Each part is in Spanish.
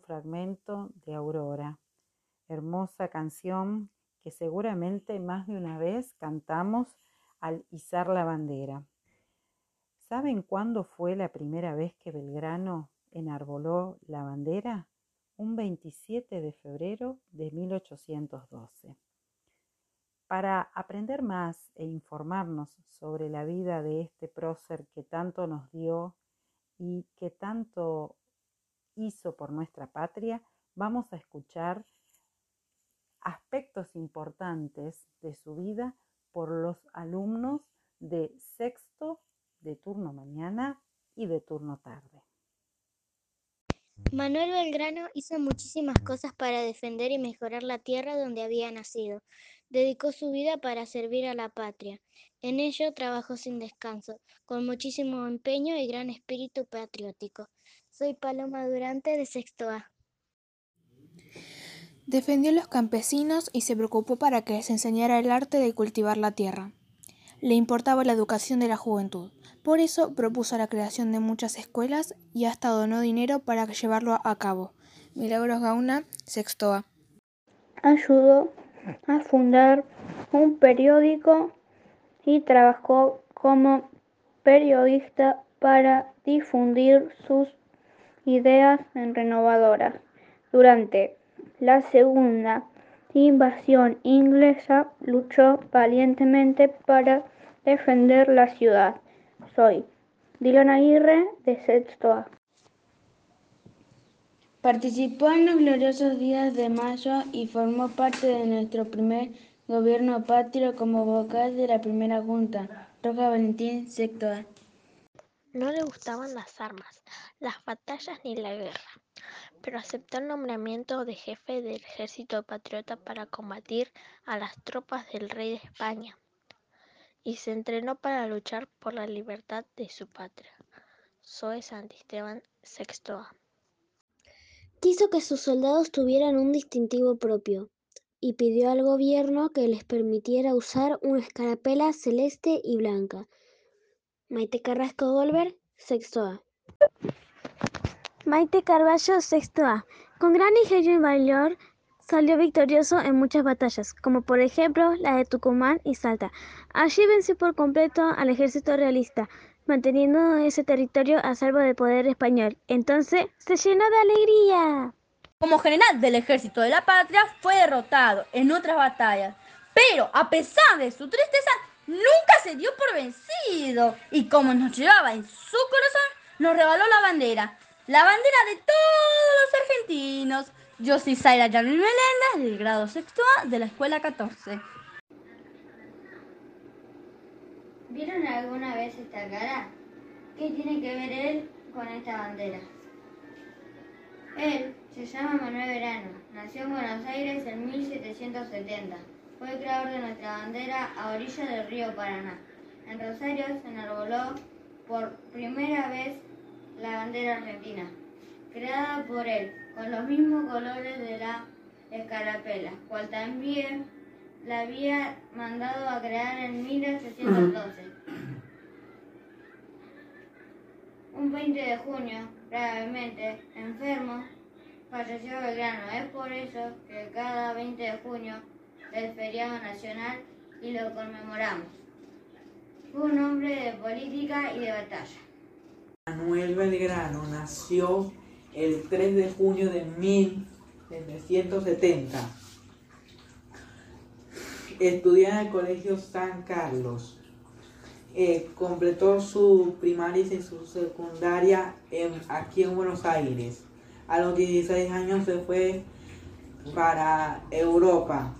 fragmento de Aurora, hermosa canción que seguramente más de una vez cantamos al izar la bandera. ¿Saben cuándo fue la primera vez que Belgrano enarboló la bandera? Un 27 de febrero de 1812. Para aprender más e informarnos sobre la vida de este prócer que tanto nos dio y que tanto hizo por nuestra patria, vamos a escuchar aspectos importantes de su vida por los alumnos de sexto, de turno mañana y de turno tarde. Manuel Belgrano hizo muchísimas cosas para defender y mejorar la tierra donde había nacido. Dedicó su vida para servir a la patria. En ello trabajó sin descanso, con muchísimo empeño y gran espíritu patriótico. Soy Paloma Durante de Sexto A. Defendió a los campesinos y se preocupó para que les enseñara el arte de cultivar la tierra. Le importaba la educación de la juventud. Por eso propuso la creación de muchas escuelas y hasta donó dinero para llevarlo a cabo. Milagros Gauna, Sexto A. Ayudó a fundar un periódico y trabajó como periodista para difundir sus ideas en renovadoras. Durante la segunda invasión inglesa luchó valientemente para defender la ciudad. Soy Dylan Aguirre de Sexto A. Participó en los gloriosos días de mayo y formó parte de nuestro primer gobierno patrio como vocal de la primera junta. Roja Valentín, Sexto A. No le gustaban las armas, las batallas ni la guerra, pero aceptó el nombramiento de jefe del ejército patriota para combatir a las tropas del rey de España y se entrenó para luchar por la libertad de su patria. Zoe Santisteban, A. Quiso que sus soldados tuvieran un distintivo propio y pidió al gobierno que les permitiera usar una escarapela celeste y blanca. Maite Carrasco Golver, sexto A. Maite Carballo, sexto A. Con gran ingenio y valor salió victorioso en muchas batallas, como por ejemplo la de Tucumán y Salta. Allí venció por completo al ejército realista, manteniendo ese territorio a salvo del poder español. Entonces se llenó de alegría. Como general del ejército de la patria fue derrotado en otras batallas, pero a pesar de su tristeza nunca se dio por vencido y como nos llevaba en su corazón, nos regaló la bandera, la bandera de todos los argentinos. Yo soy Zaira Yamil Meléndez, del grado sexto de la escuela 14. ¿Vieron alguna vez esta cara? ¿Qué tiene que ver él con esta bandera? Él se llama Manuel Verano, nació en Buenos Aires en 1770. Fue creador de nuestra bandera a orilla del río Paraná. En Rosario se enarboló por primera vez la bandera argentina, creada por él, con los mismos colores de la escarapela, cual también la había mandado a crear en 1812. Un 20 de junio, gravemente enfermo, falleció Belgrano. Es por eso que cada 20 de junio es feriado nacional y lo conmemoramos. Fue un hombre de política y de batalla. Manuel Belgrano nació el 3 de junio de 1770. Estudió en el Colegio San Carlos. Eh, completó su primaria y su secundaria aquí en Buenos Aires. A los 16 años se fue para Europa.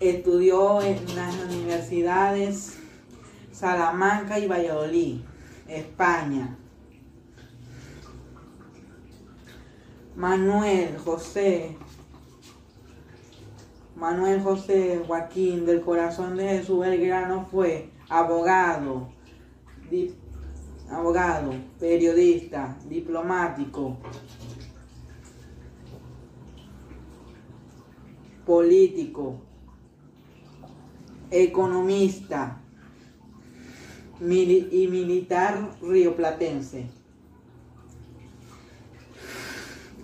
Estudió en las universidades Salamanca y Valladolid, España. Manuel José Manuel José Joaquín del Corazón de Jesús Belgrano fue abogado, abogado, periodista, diplomático, político, economista y militar rioplatense.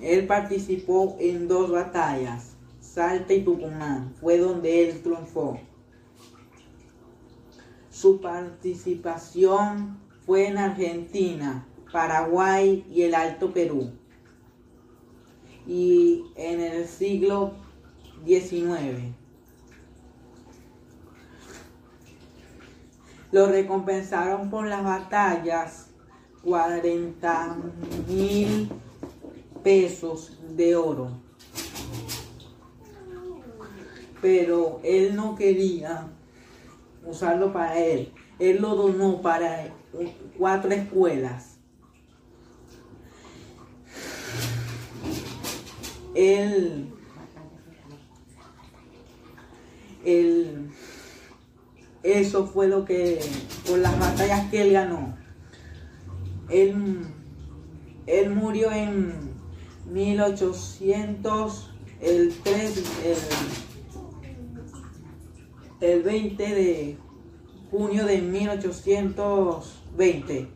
Él participó en dos batallas, Salta y Tucumán, fue donde él triunfó. Su participación fue en Argentina, Paraguay y el Alto Perú. Y en el siglo XIX. Lo recompensaron por las batallas 40 mil pesos de oro. Pero él no quería usarlo para él. Él lo donó para cuatro escuelas. Él, él, eso fue lo que, por las batallas que él ganó. Él, él murió en 1800, el 3, el, el 20 de junio de 1820.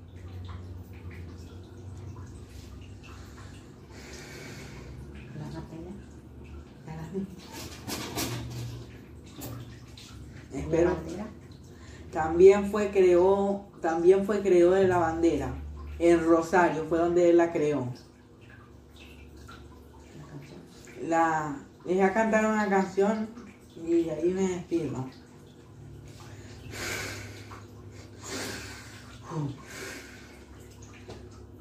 Espero. También fue creó, también fue de la bandera. En Rosario fue donde él la creó. La, les a cantar una canción y ahí me despido.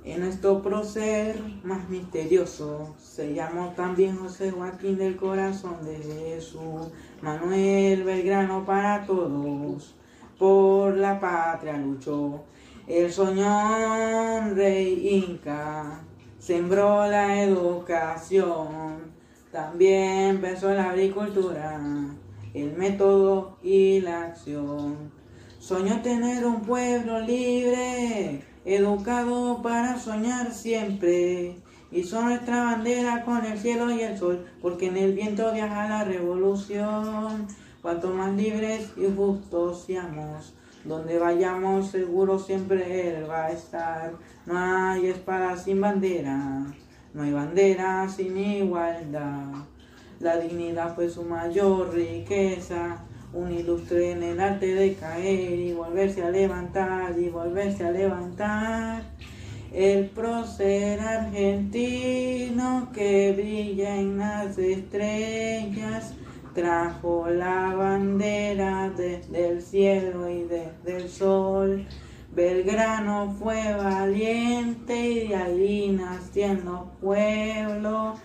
En nuestro prócer más misterioso se llamó también José Joaquín del Corazón de Jesús, Manuel Belgrano para todos, por la patria luchó. El soñón rey Inca sembró la educación, también empezó la agricultura, el método y la acción. Soñó tener un pueblo libre, educado para soñar siempre. Hizo nuestra bandera con el cielo y el sol, porque en el viento viaja la revolución. Cuanto más libres y justos seamos, donde vayamos seguro siempre Él va a estar. No hay espada sin bandera, no hay bandera sin igualdad. La dignidad fue su mayor riqueza un ilustre en el arte de caer y volverse a levantar y volverse a levantar. El prócer argentino que brilla en las estrellas trajo la bandera desde el cielo y desde el sol. Belgrano fue valiente y de ahí naciendo pueblo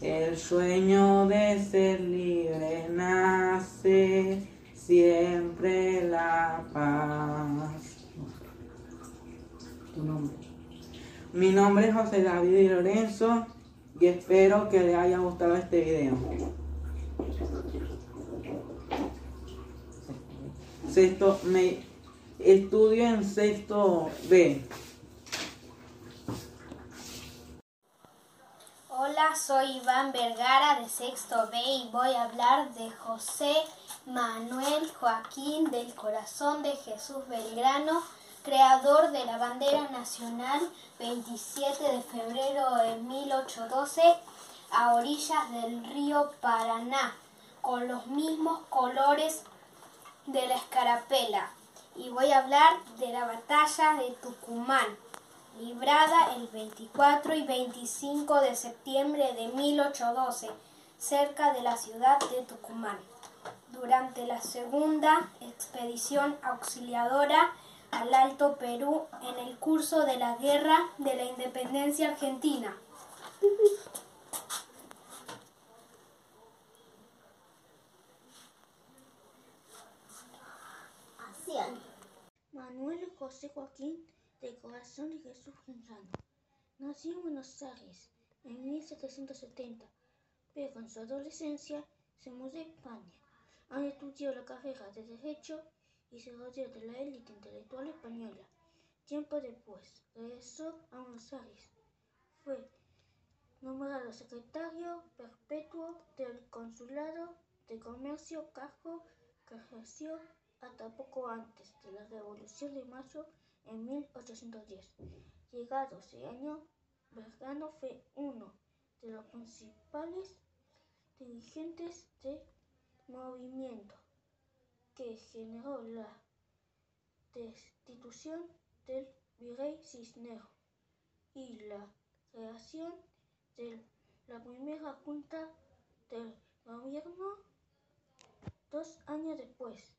el sueño de ser libre nace siempre la paz. Mi nombre es José David Lorenzo y espero que les haya gustado este video. Sexto, me estudio en sexto B. Hola, soy Iván Vergara de Sexto B y voy a hablar de José Manuel Joaquín del Corazón de Jesús Belgrano, creador de la bandera nacional 27 de febrero de 1812 a orillas del río Paraná, con los mismos colores de la escarapela. Y voy a hablar de la batalla de Tucumán librada el 24 y 25 de septiembre de 1812, cerca de la ciudad de Tucumán, durante la segunda expedición auxiliadora al Alto Perú en el curso de la Guerra de la Independencia Argentina. Manuel José Joaquín del Corazón de Jesús Belgrano. Nació en Buenos Aires en 1770, pero en su adolescencia se mudó a España, donde estudió la carrera de Derecho y se rodeó de la élite intelectual española. Tiempo después, regresó a Buenos Aires. Fue nombrado secretario perpetuo del Consulado de Comercio, cargo que ejerció hasta poco antes de la Revolución de Mayo en 1810. Llegado ese año, Belgrano fue uno de principales dirigentes del movimiento que generó la destitución del virrey Cisneros y la creación de la primera junta del gobierno dos años después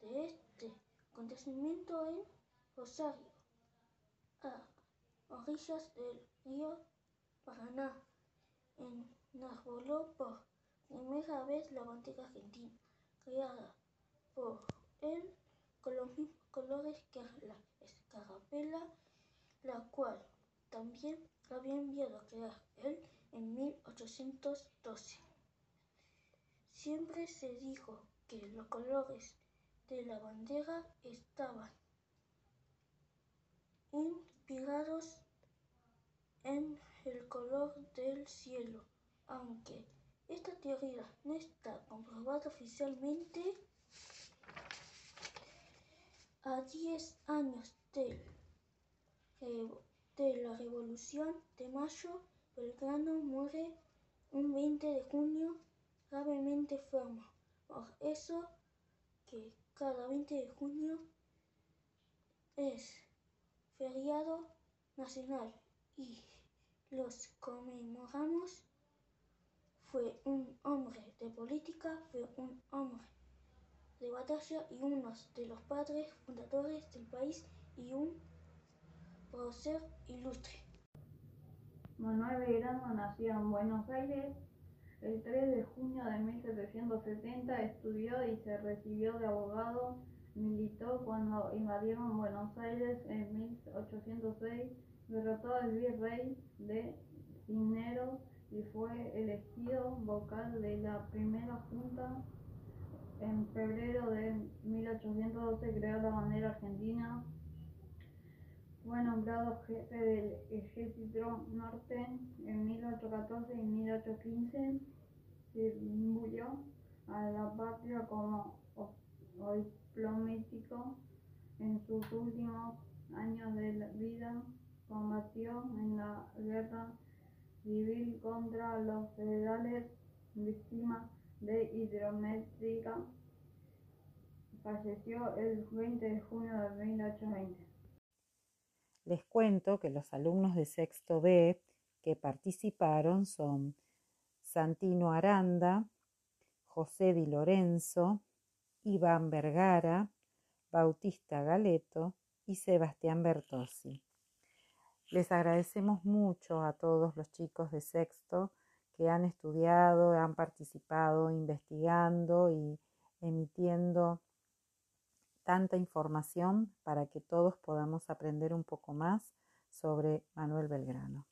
de este acontecimiento en Rosario, a orillas del río Paraná, enarboló por primera vez la bandera argentina, creada por él con los mismos colores que la escarapela, la cual también había enviado a crear él en 1812. Siempre se dijo que los colores de la bandera estaban inspirados en el color del cielo, aunque esta teoría no está comprobada oficialmente. A 10 años de, de la Revolución de Mayo, Belgrano muere un 20 de junio gravemente enfermo. Por eso que cada 20 de junio es feriado nacional y los conmemoramos. Fue un hombre de política, fue un hombre de batalla y uno de los padres fundadores del país y un prócer ilustre. Manuel Belgrano nació en Buenos Aires el 3 de junio de 1770, estudió y se recibió de abogado, militó cuando invadieron Buenos Aires en 1806, derrotó al virrey de Cisneros y fue elegido vocal de la primera junta. En febrero de 1812 creó la bandera argentina. Fue nombrado jefe del Ejército Norte en 1814 y 1815. Sirvió a la patria como diplomático en sus últimos años de vida. Combatió en la guerra civil contra los federales, víctima de hidrométrica. Falleció el 20 de junio de 1820. Les cuento que los alumnos de sexto B que participaron son Santino Aranda, José Di Lorenzo, Iván Vergara, Bautista Galeto y Sebastián Bertossi. Les agradecemos mucho a todos los chicos de sexto que han estudiado, han participado investigando y emitiendo tanta información para que todos podamos aprender un poco más sobre Manuel Belgrano.